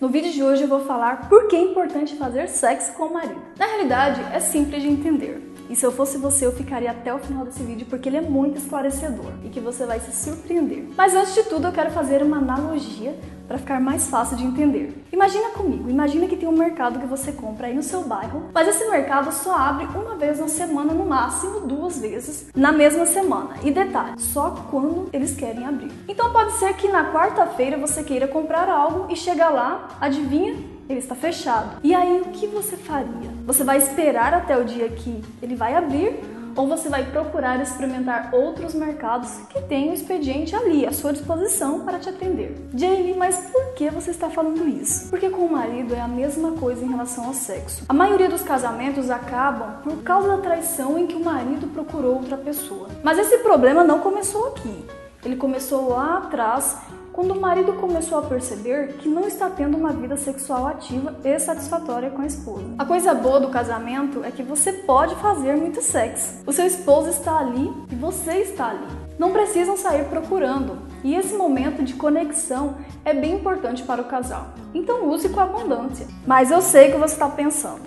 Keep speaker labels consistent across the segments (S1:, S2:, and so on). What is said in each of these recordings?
S1: No vídeo de hoje eu vou falar por que é importante fazer sexo com o marido. Na realidade, é simples de entender. E se eu fosse você, eu ficaria até o final desse vídeo porque ele é muito esclarecedor e que você vai se surpreender. Mas antes de tudo, eu quero fazer uma analogia para ficar mais fácil de entender. Imagina comigo, imagina que tem um mercado que você compra aí no seu bairro, mas esse mercado só abre uma vez na semana, no máximo duas vezes na mesma semana. E detalhe, só quando eles querem abrir. Então pode ser que na quarta-feira você queira comprar algo e chega lá, adivinha? Ele está fechado. E aí o que você faria? Você vai esperar até o dia que ele vai abrir ou você vai procurar experimentar outros mercados que têm o expediente ali à sua disposição para te atender. Jamie, mas por que você está falando isso? Porque com o marido é a mesma coisa em relação ao sexo. A maioria dos casamentos acabam por causa da traição em que o marido procurou outra pessoa. Mas esse problema não começou aqui. Ele começou lá atrás quando o marido começou a perceber que não está tendo uma vida sexual ativa e satisfatória com a esposa. A coisa boa do casamento é que você pode fazer muito sexo. O seu esposo está ali e você está ali. Não precisam sair procurando. E esse momento de conexão é bem importante para o casal. Então use com abundância. Mas eu sei que você está pensando: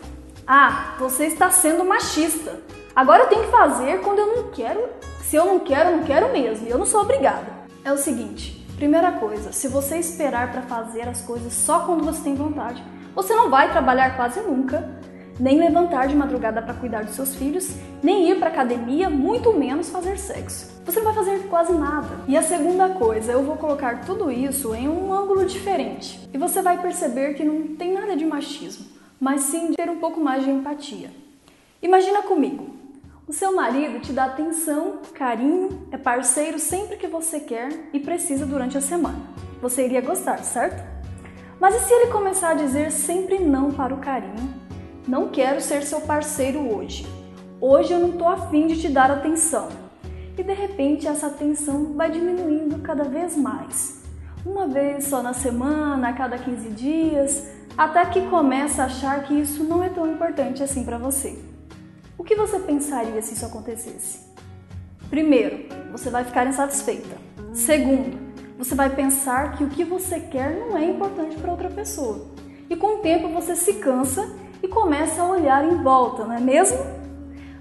S1: ah, você está sendo machista. Agora eu tenho que fazer quando eu não quero. Se eu não quero, eu não quero mesmo. Eu não sou obrigada. É o seguinte, Primeira coisa, se você esperar para fazer as coisas só quando você tem vontade, você não vai trabalhar quase nunca, nem levantar de madrugada para cuidar dos seus filhos, nem ir para academia, muito menos fazer sexo. Você não vai fazer quase nada. E a segunda coisa, eu vou colocar tudo isso em um ângulo diferente. E você vai perceber que não tem nada de machismo, mas sim de ter um pouco mais de empatia. Imagina comigo, o seu marido te dá atenção, carinho, é parceiro sempre que você quer e precisa durante a semana. Você iria gostar, certo? Mas e se ele começar a dizer sempre não para o carinho? Não quero ser seu parceiro hoje. Hoje eu não estou afim de te dar atenção. E de repente essa atenção vai diminuindo cada vez mais. Uma vez só na semana, a cada 15 dias, até que começa a achar que isso não é tão importante assim para você. O que você pensaria se isso acontecesse? Primeiro, você vai ficar insatisfeita. Segundo, você vai pensar que o que você quer não é importante para outra pessoa. E com o tempo você se cansa e começa a olhar em volta, não é mesmo?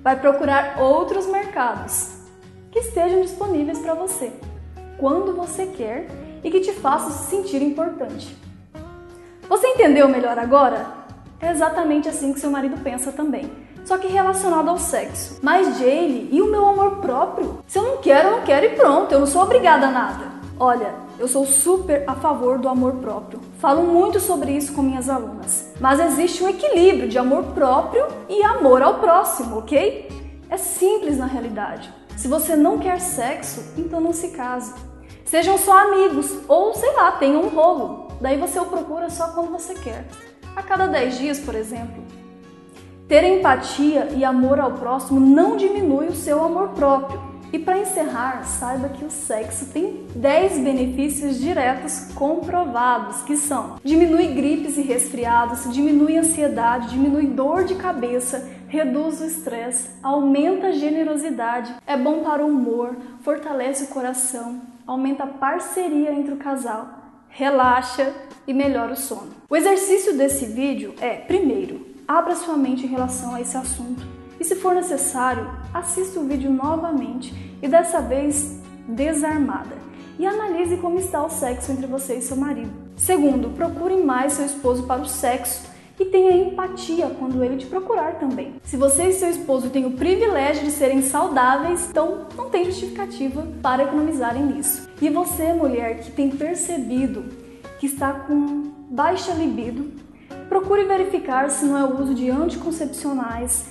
S1: Vai procurar outros mercados que estejam disponíveis para você, quando você quer e que te façam se sentir importante. Você entendeu melhor agora? É exatamente assim que seu marido pensa também só que relacionado ao sexo. Mas Jaylee, e o meu amor próprio? Se eu não quero, eu não quero e pronto, eu não sou obrigada a nada. Olha, eu sou super a favor do amor próprio. Falo muito sobre isso com minhas alunas. Mas existe um equilíbrio de amor próprio e amor ao próximo, ok? É simples na realidade. Se você não quer sexo, então não se case. Sejam só amigos ou, sei lá, tenham um rolo. Daí você o procura só quando você quer. A cada 10 dias, por exemplo. Ter empatia e amor ao próximo não diminui o seu amor próprio. E para encerrar, saiba que o sexo tem 10 benefícios diretos comprovados, que são: diminui gripes e resfriados, diminui ansiedade, diminui dor de cabeça, reduz o estresse, aumenta a generosidade, é bom para o humor, fortalece o coração, aumenta a parceria entre o casal, relaxa e melhora o sono. O exercício desse vídeo é, primeiro, abra sua mente em relação a esse assunto e, se for necessário, assista o vídeo novamente e dessa vez desarmada e analise como está o sexo entre você e seu marido. Segundo, procure mais seu esposo para o sexo e tenha empatia quando ele te procurar também. Se você e seu esposo têm o privilégio de serem saudáveis, então não tem justificativa para economizarem nisso. E você, mulher, que tem percebido que está com baixa libido, Procure verificar se não é o uso de anticoncepcionais,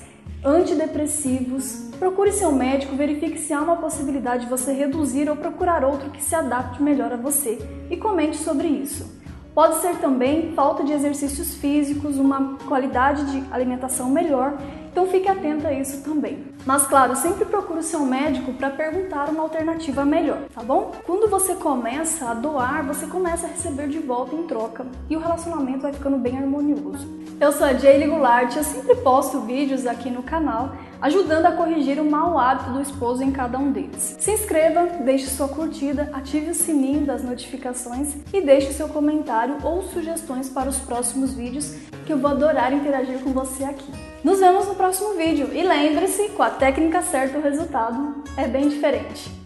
S1: antidepressivos. Procure seu médico, verifique se há uma possibilidade de você reduzir ou procurar outro que se adapte melhor a você e comente sobre isso. Pode ser também falta de exercícios físicos, uma qualidade de alimentação melhor então fique atenta a isso também. Mas claro, sempre procure o seu médico para perguntar uma alternativa melhor, tá bom? Quando você começa a doar, você começa a receber de volta em troca e o relacionamento vai ficando bem harmonioso. Eu sou a Jaylee Goulart, eu sempre posto vídeos aqui no canal ajudando a corrigir o mau hábito do esposo em cada um deles. Se inscreva, deixe sua curtida, ative o sininho das notificações e deixe seu comentário ou sugestões para os próximos vídeos que eu vou adorar interagir com você aqui. Nos vemos no próximo vídeo e lembre-se, com a técnica certa o resultado é bem diferente.